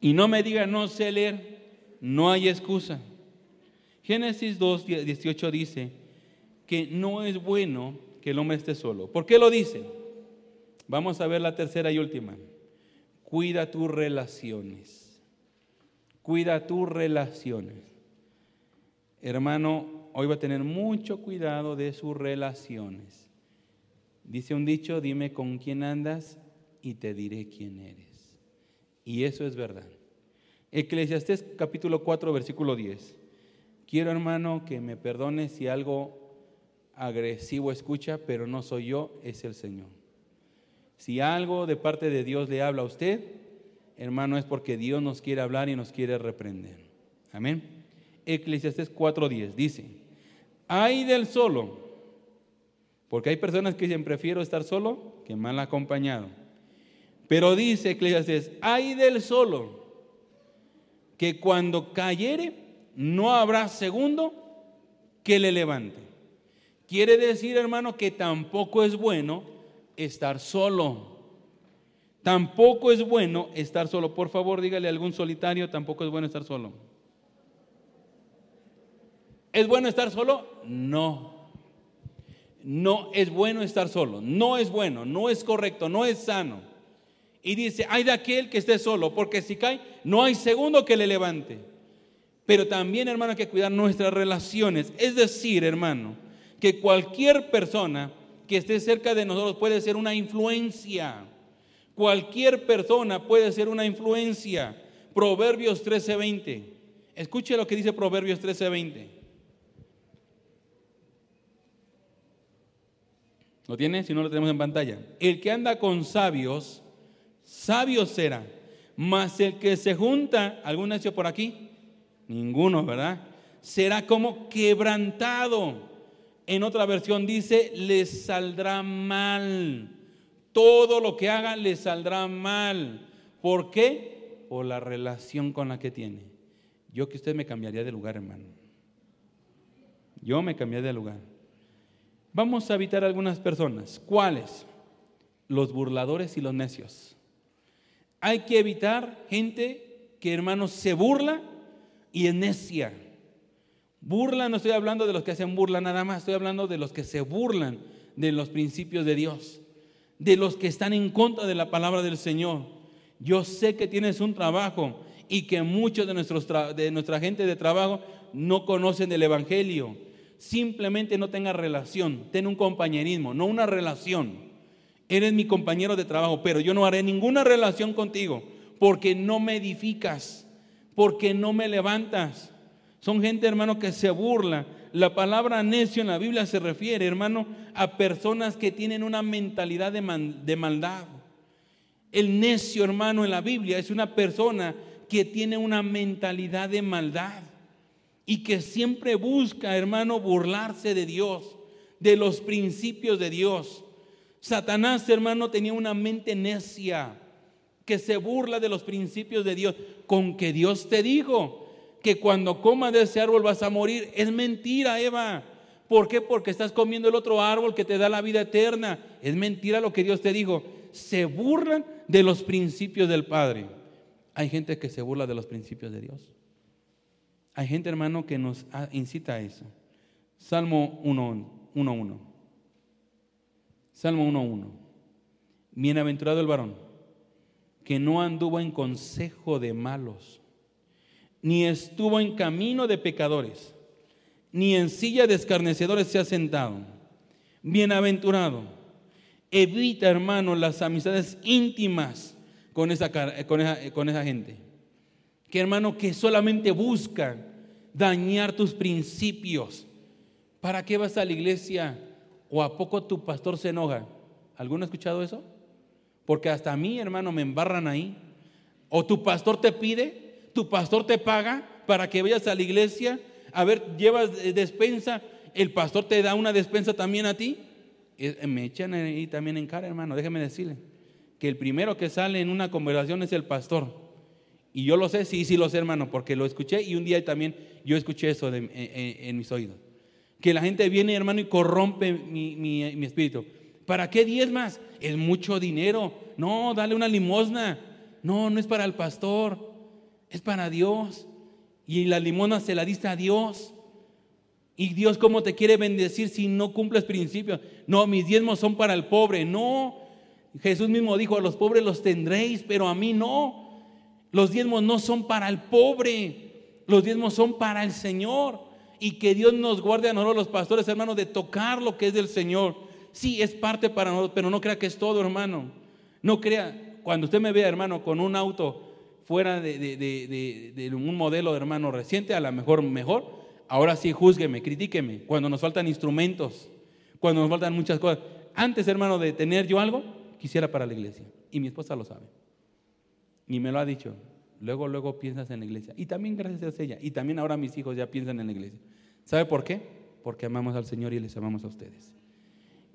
Speaker 1: Y no me digan, no sé leer, no hay excusa. Génesis 2, 18 dice que no es bueno que el hombre esté solo. ¿Por qué lo dice? Vamos a ver la tercera y última. Cuida tus relaciones. Cuida tus relaciones. Hermano, hoy va a tener mucho cuidado de sus relaciones. Dice un dicho, dime con quién andas y te diré quién eres. Y eso es verdad. Eclesiastés capítulo 4, versículo 10. Quiero hermano que me perdone si algo agresivo escucha, pero no soy yo, es el Señor. Si algo de parte de Dios le habla a usted, hermano, es porque Dios nos quiere hablar y nos quiere reprender. Amén. Eclesiastés 4:10 dice, hay del solo, porque hay personas que dicen, prefiero estar solo que mal acompañado. Pero dice Eclesiastes, hay del solo, que cuando cayere, no habrá segundo que le levante. Quiere decir, hermano, que tampoco es bueno estar solo. Tampoco es bueno estar solo. Por favor, dígale a algún solitario, tampoco es bueno estar solo. ¿Es bueno estar solo? No. No es bueno estar solo. No es bueno, no es correcto, no es sano. Y dice, hay de aquel que esté solo, porque si cae, no hay segundo que le levante. Pero también, hermano, hay que cuidar nuestras relaciones. Es decir, hermano, que cualquier persona que esté cerca de nosotros puede ser una influencia. Cualquier persona puede ser una influencia. Proverbios 13:20. Escuche lo que dice Proverbios 13:20. ¿Lo tiene? Si no lo tenemos en pantalla. El que anda con sabios, sabio será. Mas el que se junta, ¿algún necio por aquí? Ninguno, ¿verdad? Será como quebrantado. En otra versión dice, le saldrá mal. Todo lo que haga le saldrá mal. ¿Por qué? Por la relación con la que tiene. Yo que usted me cambiaría de lugar, hermano. Yo me cambiaría de lugar. Vamos a evitar algunas personas. ¿Cuáles? Los burladores y los necios. Hay que evitar gente que, hermanos, se burla y es necia. Burla, no estoy hablando de los que hacen burla nada más, estoy hablando de los que se burlan de los principios de Dios, de los que están en contra de la palabra del Señor. Yo sé que tienes un trabajo y que muchos de, nuestros de nuestra gente de trabajo no conocen el Evangelio. Simplemente no tenga relación, ten un compañerismo, no una relación. Eres mi compañero de trabajo, pero yo no haré ninguna relación contigo porque no me edificas, porque no me levantas. Son gente, hermano, que se burla. La palabra necio en la Biblia se refiere, hermano, a personas que tienen una mentalidad de, de maldad. El necio, hermano, en la Biblia es una persona que tiene una mentalidad de maldad y que siempre busca, hermano, burlarse de Dios, de los principios de Dios. Satanás, hermano, tenía una mente necia que se burla de los principios de Dios, con que Dios te dijo que cuando comas de ese árbol vas a morir. Es mentira, Eva. ¿Por qué? Porque estás comiendo el otro árbol que te da la vida eterna. Es mentira lo que Dios te dijo. Se burlan de los principios del Padre. Hay gente que se burla de los principios de Dios. Hay gente, hermano, que nos incita a eso. Salmo 1.1. Salmo 1.1. Bienaventurado el varón que no anduvo en consejo de malos, ni estuvo en camino de pecadores, ni en silla de escarnecedores se ha sentado. Bienaventurado. Evita, hermano, las amistades íntimas con esa, con esa, con esa gente. Que hermano, que solamente buscan dañar tus principios. ¿Para qué vas a la iglesia? ¿O a poco tu pastor se enoja? ¿Alguno ha escuchado eso? Porque hasta a mí, hermano, me embarran ahí. O tu pastor te pide, tu pastor te paga para que vayas a la iglesia. A ver, llevas despensa, el pastor te da una despensa también a ti. Me echan ahí también en cara, hermano, déjeme decirle que el primero que sale en una conversación es el pastor. Y yo lo sé, sí, sí lo sé, hermano, porque lo escuché y un día también yo escuché eso en, mis oídos. Que la gente viene, hermano, y corrompe mi, espíritu. ¿Para qué diez más? Es mucho dinero. No, dale una limosna. No, no es para el pastor, es para Dios. Y la limosna se la diste a Dios. Y Dios, ¿cómo te quiere bendecir si no cumples principios? No, mis diezmos son para el pobre. No, Jesús mismo dijo, a los pobres los tendréis, pero a mí no. Los diezmos no son para el pobre, los diezmos son para el Señor. Y que Dios nos guarde a nosotros los pastores, hermanos, de tocar lo que es del Señor. Sí, es parte para nosotros, pero no crea que es todo, hermano. No crea, cuando usted me vea, hermano, con un auto fuera de, un modelo, hermano, reciente, a lo mejor mejor, ahora sí, júzgueme, critíqueme. Cuando nos faltan instrumentos, cuando nos faltan muchas cosas. Antes, hermano, de tener yo algo, quisiera para la iglesia. Y mi esposa lo sabe. Y me lo ha dicho. Luego, luego piensas en la iglesia. Y también gracias a ella. Y también ahora mis hijos ya piensan en la iglesia. ¿Sabe por qué? Porque amamos al Señor y les amamos a ustedes.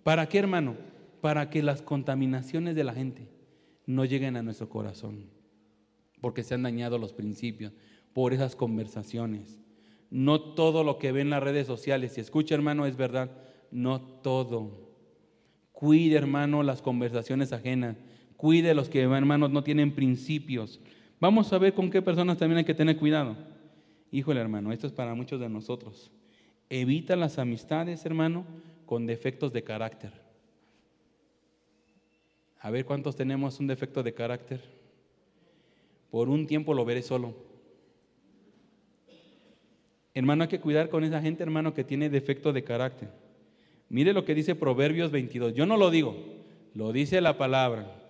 Speaker 1: ¿Para qué, hermano? Para que las contaminaciones de la gente no lleguen a nuestro corazón. Porque se han dañado los principios por esas conversaciones. No todo lo que ve en las redes sociales, si escucha hermano, es verdad. No todo. Cuide, hermano, las conversaciones ajenas. Cuide los que, hermanos, no tienen principios. Vamos a ver con qué personas también hay que tener cuidado. Híjole, hermano, esto es para muchos de nosotros. Evita las amistades, hermano, con defectos de carácter. A ver cuántos tenemos un defecto de carácter. Por un tiempo lo veré solo. Hermano, hay que cuidar con esa gente, hermano, que tiene defecto de carácter. Mire lo que dice Proverbios 22. Yo no lo digo, lo dice la palabra.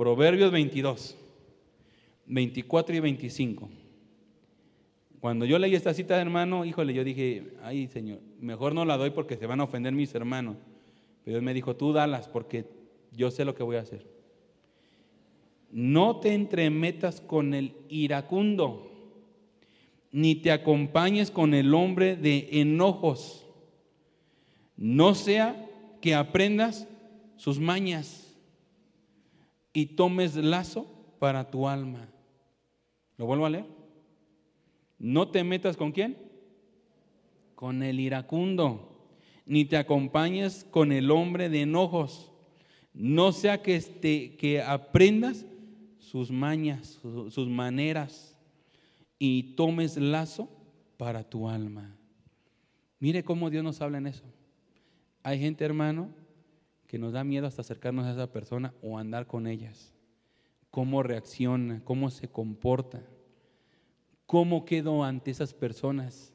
Speaker 1: Proverbios 22, 24 y 25. Cuando yo leí esta cita, hermano, híjole, yo dije, ay Señor, mejor no la doy porque se van a ofender mis hermanos. Pero Él me dijo, tú dalas porque yo sé lo que voy a hacer. No te entremetas con el iracundo, ni te acompañes con el hombre de enojos no sea que aprendas sus mañas y tomes lazo para tu alma. ¿Lo vuelvo a leer? No te metas con quién? Con el iracundo, ni te acompañes con el hombre de enojos. No sea que, este, que aprendas sus mañas, sus maneras y tomes lazo para tu alma. Mire cómo Dios nos habla en eso. Hay gente, hermano, que nos da miedo hasta acercarnos a esa persona o andar con ellas. cómo reacciona, cómo se comporta, cómo quedo ante esas personas,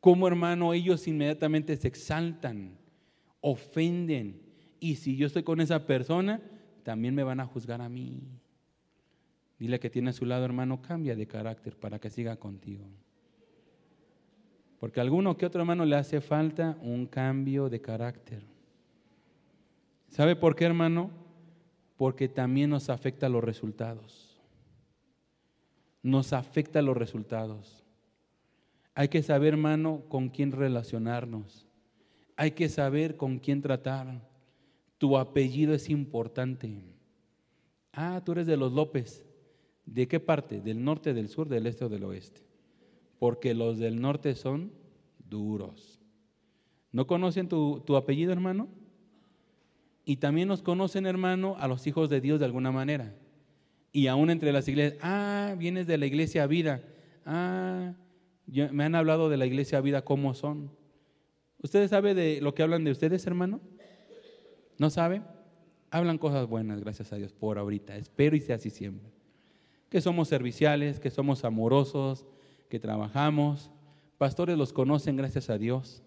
Speaker 1: cómo hermano ellos inmediatamente se exaltan, ofenden, y si yo estoy con esa persona, también me van a juzgar a mí. Dile que tiene a su lado, hermano, cambia de carácter para que siga contigo. Porque a alguno que otro hermano le hace falta un cambio de carácter. ¿Sabe por qué, hermano? Porque también nos afecta los resultados. Nos afecta los resultados. Hay que saber, hermano, con quién relacionarnos. Hay que saber con quién tratar. Tu apellido es importante. Ah, tú eres de los López. ¿De qué parte? ¿Del norte, del sur, del este o del oeste? Porque los del norte son duros. ¿No conocen tu, tu apellido, hermano? Y también nos conocen, hermano, a los hijos de Dios de alguna manera. Y aún entre las iglesias, ah, vienes de la iglesia vida. Ah, me han hablado de la iglesia vida, ¿cómo son? ¿Ustedes saben de lo que hablan de ustedes, hermano? ¿No saben? Hablan cosas buenas, gracias a Dios, por ahorita. Espero y sea así siempre. Que somos serviciales, que somos amorosos, que trabajamos. Pastores los conocen, gracias a Dios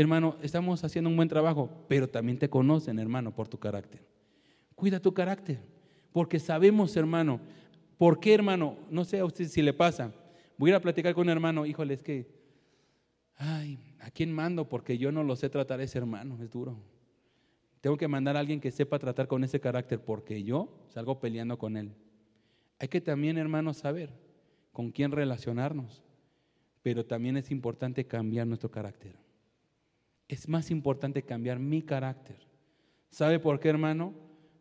Speaker 1: hermano, estamos haciendo un buen trabajo, pero también te conocen, hermano, por tu carácter. Cuida tu carácter, porque sabemos, hermano, ¿por qué, hermano? No sé a usted si le pasa. Voy a ir a platicar con un hermano, híjole, es que, ay, ¿a quién mando? Porque yo no lo sé tratar a ese hermano, es duro. Tengo que mandar a alguien que sepa tratar con ese carácter, porque yo salgo peleando con él. Hay que también, hermano, saber con quién relacionarnos, pero también es importante cambiar nuestro carácter es más importante cambiar mi carácter. ¿Sabe por qué, hermano?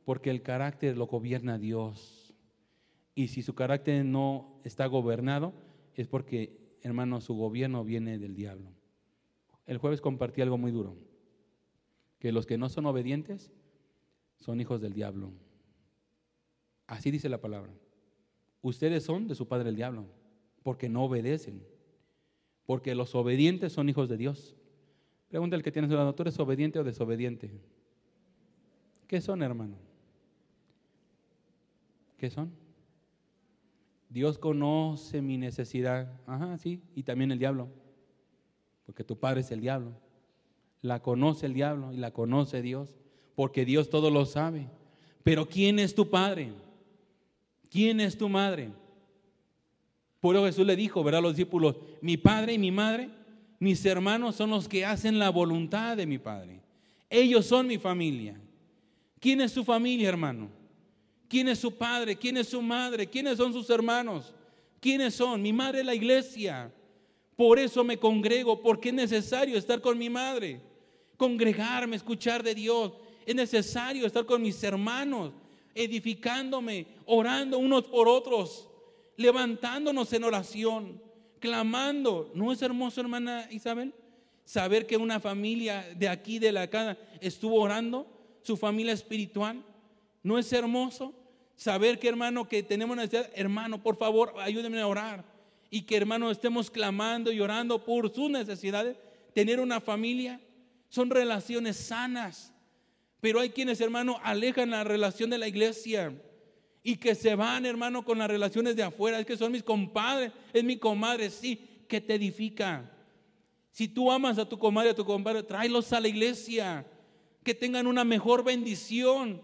Speaker 1: Porque el carácter lo gobierna Dios. Y si su carácter no está gobernado, es porque, hermano, su gobierno viene del diablo. El jueves compartí algo muy duro, que los que no son obedientes son hijos del diablo. Así dice la palabra. Ustedes son de su padre el diablo, porque no obedecen. Porque los obedientes son hijos de Dios. Pregunta el que tiene su lado, ¿tú obediente o desobediente? ¿Qué son, hermano? ¿Qué son? Dios conoce mi necesidad. Ajá, sí, y también el diablo. Porque tu padre es el diablo. La conoce el diablo y la conoce Dios. Porque Dios todo lo sabe. Pero ¿quién es tu padre? ¿Quién es tu madre? Por Jesús le dijo, verá a los discípulos, mi padre y mi madre mis hermanos son los que hacen la voluntad de mi Padre. Ellos son mi familia. ¿Quién es su familia, hermano? ¿Quién es su padre? ¿Quién es su madre? ¿Quiénes son sus hermanos? ¿Quiénes son? Mi madre es la iglesia. Por eso me congrego, porque es necesario estar con mi madre. Congregarme, escuchar de Dios. Es necesario estar con mis hermanos, edificándome, orando unos por otros, levantándonos en oración clamando. ¿No es hermoso, hermana Isabel? Saber que una familia de aquí, de la casa, estuvo orando, su familia espiritual. ¿No es hermoso? Saber que, hermano, que tenemos necesidad, hermano, por favor, ayúdenme a orar. Y que, hermano, estemos clamando y orando por sus necesidades. Tener una familia son relaciones sanas. Pero hay quienes, hermano, alejan la relación de la iglesia y que se van, hermano, con las relaciones de afuera. Es que son mis compadres, es mi comadre, sí, que te edifica. Si tú amas a tu comadre, a tu compadre, tráelos a la iglesia, que tengan una mejor bendición.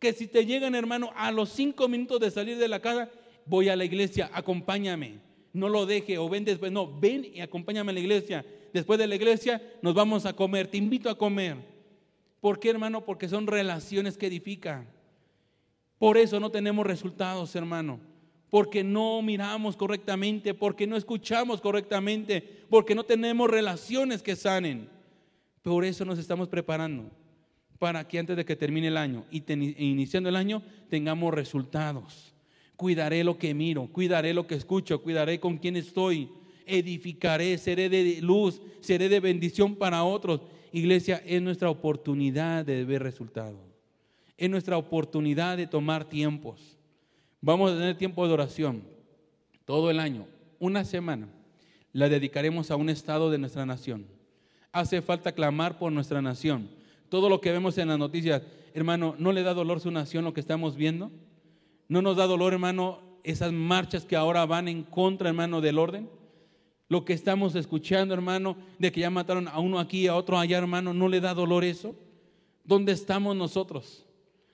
Speaker 1: Que si te llegan, hermano, a los cinco minutos de salir de la casa, voy a la iglesia, acompáñame. No lo deje o ven después, no, ven y acompáñame a la iglesia. Después de la iglesia nos vamos a comer, te invito a comer. ¿Por qué, hermano? Porque son relaciones que edifican. Por eso no tenemos resultados, hermano. Porque no miramos correctamente, porque no escuchamos correctamente, porque no tenemos relaciones que sanen. Por eso nos estamos preparando para que antes de que termine el año y iniciando el año tengamos resultados. Cuidaré lo que miro, cuidaré lo que escucho, cuidaré con quién estoy, edificaré, seré de luz, seré de bendición para otros. Iglesia, es nuestra oportunidad de ver resultados es nuestra oportunidad de tomar tiempos. Vamos a tener tiempo de oración todo el año, una semana. La dedicaremos a un estado de nuestra nación. Hace falta clamar por nuestra nación. Todo lo que vemos en las noticias, hermano, ¿no le da dolor su nación lo que estamos viendo? ¿No nos da dolor, hermano, esas marchas que ahora van en contra, hermano, del orden? Lo que estamos escuchando, hermano, de que ya mataron a uno aquí, a otro allá, hermano, ¿no le da dolor eso? ¿Dónde estamos nosotros?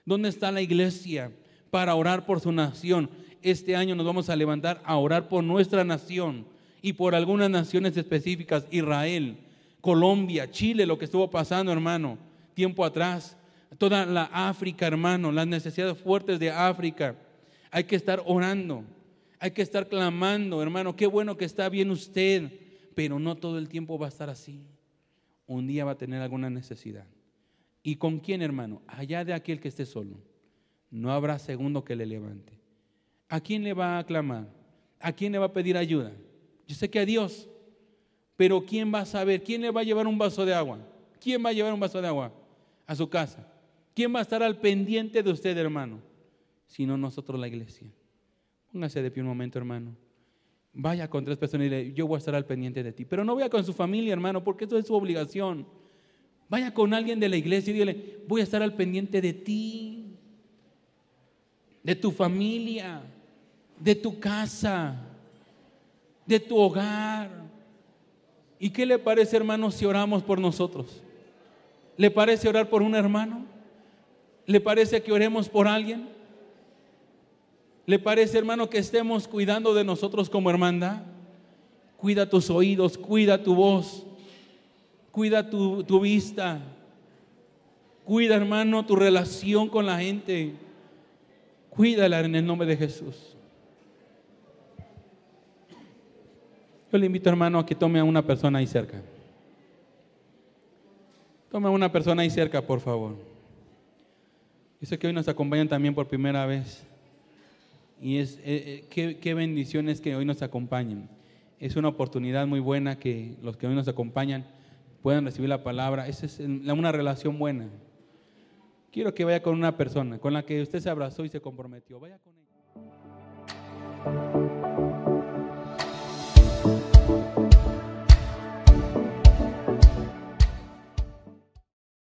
Speaker 1: ¿Dónde está la iglesia para orar por su nación? Este año nos vamos a levantar a orar por nuestra nación y por algunas naciones específicas, Israel, Colombia, Chile, lo que estuvo pasando, hermano, tiempo atrás, toda la África, hermano, las necesidades fuertes de África. Hay que estar orando, hay que estar clamando, hermano, qué bueno que está bien usted, pero no todo el tiempo va a estar así. Un día va a tener alguna necesidad. ¿Y con quién, hermano? Allá de aquel que esté solo. No habrá segundo que le levante. ¿A quién le va a clamar? ¿A quién le va a pedir ayuda? Yo sé que a Dios, pero ¿quién va a saber? ¿Quién le va a llevar un vaso de agua? ¿Quién va a llevar un vaso de agua a su casa? ¿Quién va a estar al pendiente de usted, hermano? Sino nosotros, la iglesia. Póngase de pie un momento, hermano. Vaya con tres personas y dile, yo voy a estar al pendiente de ti. Pero no vaya con su familia, hermano, porque eso es su obligación. Vaya con alguien de la iglesia y dile, voy a estar al pendiente de ti, de tu familia, de tu casa, de tu hogar. ¿Y qué le parece, hermano, si oramos por nosotros? ¿Le parece orar por un hermano? ¿Le parece que oremos por alguien? ¿Le parece, hermano, que estemos cuidando de nosotros como hermandad? Cuida tus oídos, cuida tu voz, cuida tu, tu vista, cuida, hermano, tu relación con la gente. Cuídala en el nombre de Jesús. Yo le invito, hermano, a que tome a una persona ahí cerca. Tome a una persona ahí cerca, por favor. Yo sé que hoy nos acompañan también por primera vez. Y es eh, eh, qué, bendiciones que hoy nos acompañen. Es una oportunidad muy buena que los que hoy nos acompañan puedan recibir la palabra. Esa es una relación buena. Quiero que vaya con una persona con la que usted se abrazó y se comprometió. Vaya con ella.